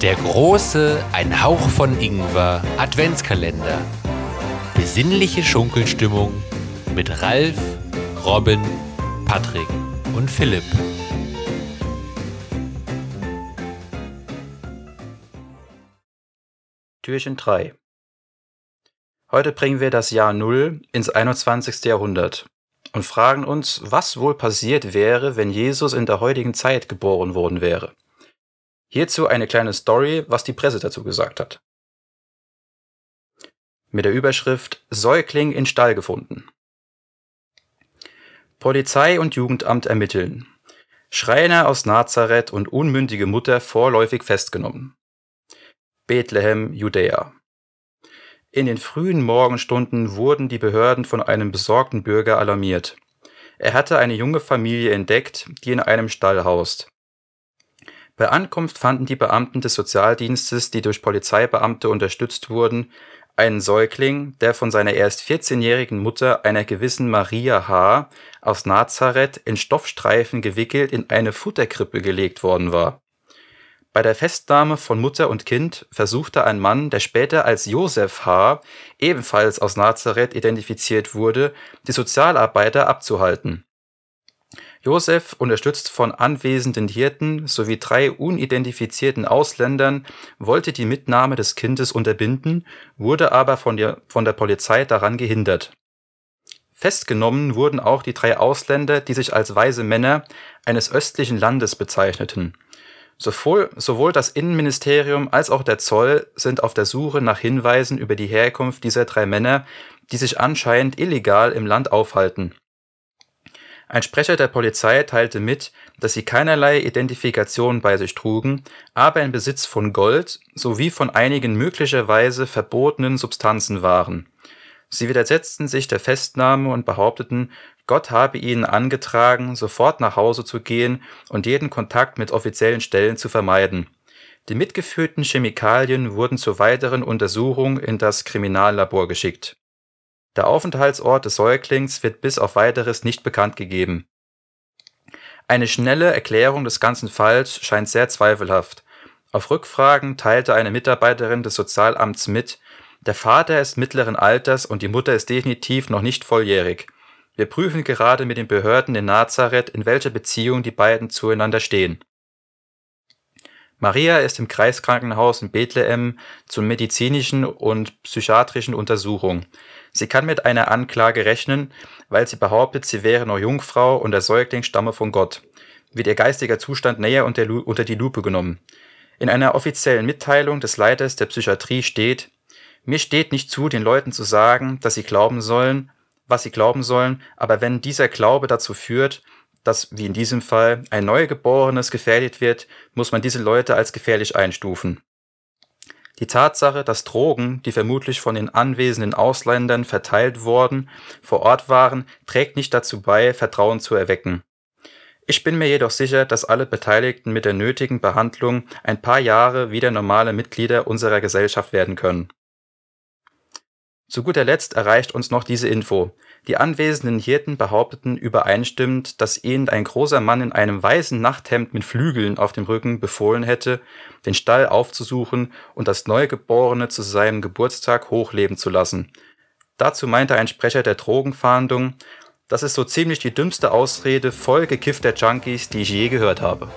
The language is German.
Der große Ein Hauch von Ingwer Adventskalender. Besinnliche Schunkelstimmung mit Ralf, Robin, Patrick und Philipp. Türchen 3 Heute bringen wir das Jahr Null ins 21. Jahrhundert und fragen uns, was wohl passiert wäre, wenn Jesus in der heutigen Zeit geboren worden wäre. Hierzu eine kleine Story, was die Presse dazu gesagt hat. Mit der Überschrift Säugling in Stall gefunden. Polizei und Jugendamt ermitteln. Schreiner aus Nazareth und unmündige Mutter vorläufig festgenommen. Bethlehem, Judäa. In den frühen Morgenstunden wurden die Behörden von einem besorgten Bürger alarmiert. Er hatte eine junge Familie entdeckt, die in einem Stall haust. Bei Ankunft fanden die Beamten des Sozialdienstes, die durch Polizeibeamte unterstützt wurden, einen Säugling, der von seiner erst 14-jährigen Mutter, einer gewissen Maria H. aus Nazareth, in Stoffstreifen gewickelt in eine Futterkrippe gelegt worden war. Bei der Festnahme von Mutter und Kind versuchte ein Mann, der später als Josef H., ebenfalls aus Nazareth identifiziert wurde, die Sozialarbeiter abzuhalten. Josef, unterstützt von anwesenden Hirten sowie drei unidentifizierten Ausländern, wollte die Mitnahme des Kindes unterbinden, wurde aber von der, von der Polizei daran gehindert. Festgenommen wurden auch die drei Ausländer, die sich als weise Männer eines östlichen Landes bezeichneten. Sowohl, sowohl das Innenministerium als auch der Zoll sind auf der Suche nach Hinweisen über die Herkunft dieser drei Männer, die sich anscheinend illegal im Land aufhalten. Ein Sprecher der Polizei teilte mit, dass sie keinerlei Identifikation bei sich trugen, aber in Besitz von Gold sowie von einigen möglicherweise verbotenen Substanzen waren. Sie widersetzten sich der Festnahme und behaupteten, Gott habe ihnen angetragen, sofort nach Hause zu gehen und jeden Kontakt mit offiziellen Stellen zu vermeiden. Die mitgeführten Chemikalien wurden zur weiteren Untersuchung in das Kriminallabor geschickt der Aufenthaltsort des Säuglings wird bis auf weiteres nicht bekannt gegeben. Eine schnelle Erklärung des ganzen Falls scheint sehr zweifelhaft. Auf Rückfragen teilte eine Mitarbeiterin des Sozialamts mit, der Vater ist mittleren Alters und die Mutter ist definitiv noch nicht volljährig. Wir prüfen gerade mit den Behörden in Nazareth, in welcher Beziehung die beiden zueinander stehen. Maria ist im Kreiskrankenhaus in Bethlehem zur medizinischen und psychiatrischen Untersuchung. Sie kann mit einer Anklage rechnen, weil sie behauptet, sie wäre noch Jungfrau und der Säugling stamme von Gott. Wird ihr geistiger Zustand näher unter, die Lupe genommen. In einer offiziellen Mitteilung des Leiters der Psychiatrie steht, mir steht nicht zu, den Leuten zu sagen, dass sie glauben sollen, was sie glauben sollen, aber wenn dieser Glaube dazu führt, dass, wie in diesem Fall, ein Neugeborenes gefährdet wird, muss man diese Leute als gefährlich einstufen. Die Tatsache, dass Drogen, die vermutlich von den anwesenden Ausländern verteilt worden, vor Ort waren, trägt nicht dazu bei, Vertrauen zu erwecken. Ich bin mir jedoch sicher, dass alle Beteiligten mit der nötigen Behandlung ein paar Jahre wieder normale Mitglieder unserer Gesellschaft werden können. Zu guter Letzt erreicht uns noch diese Info. Die anwesenden Hirten behaupteten übereinstimmend, dass ihnen ein großer Mann in einem weißen Nachthemd mit Flügeln auf dem Rücken befohlen hätte, den Stall aufzusuchen und das Neugeborene zu seinem Geburtstag hochleben zu lassen. Dazu meinte ein Sprecher der Drogenfahndung, das ist so ziemlich die dümmste Ausrede voll gekiffter Junkies, die ich je gehört habe.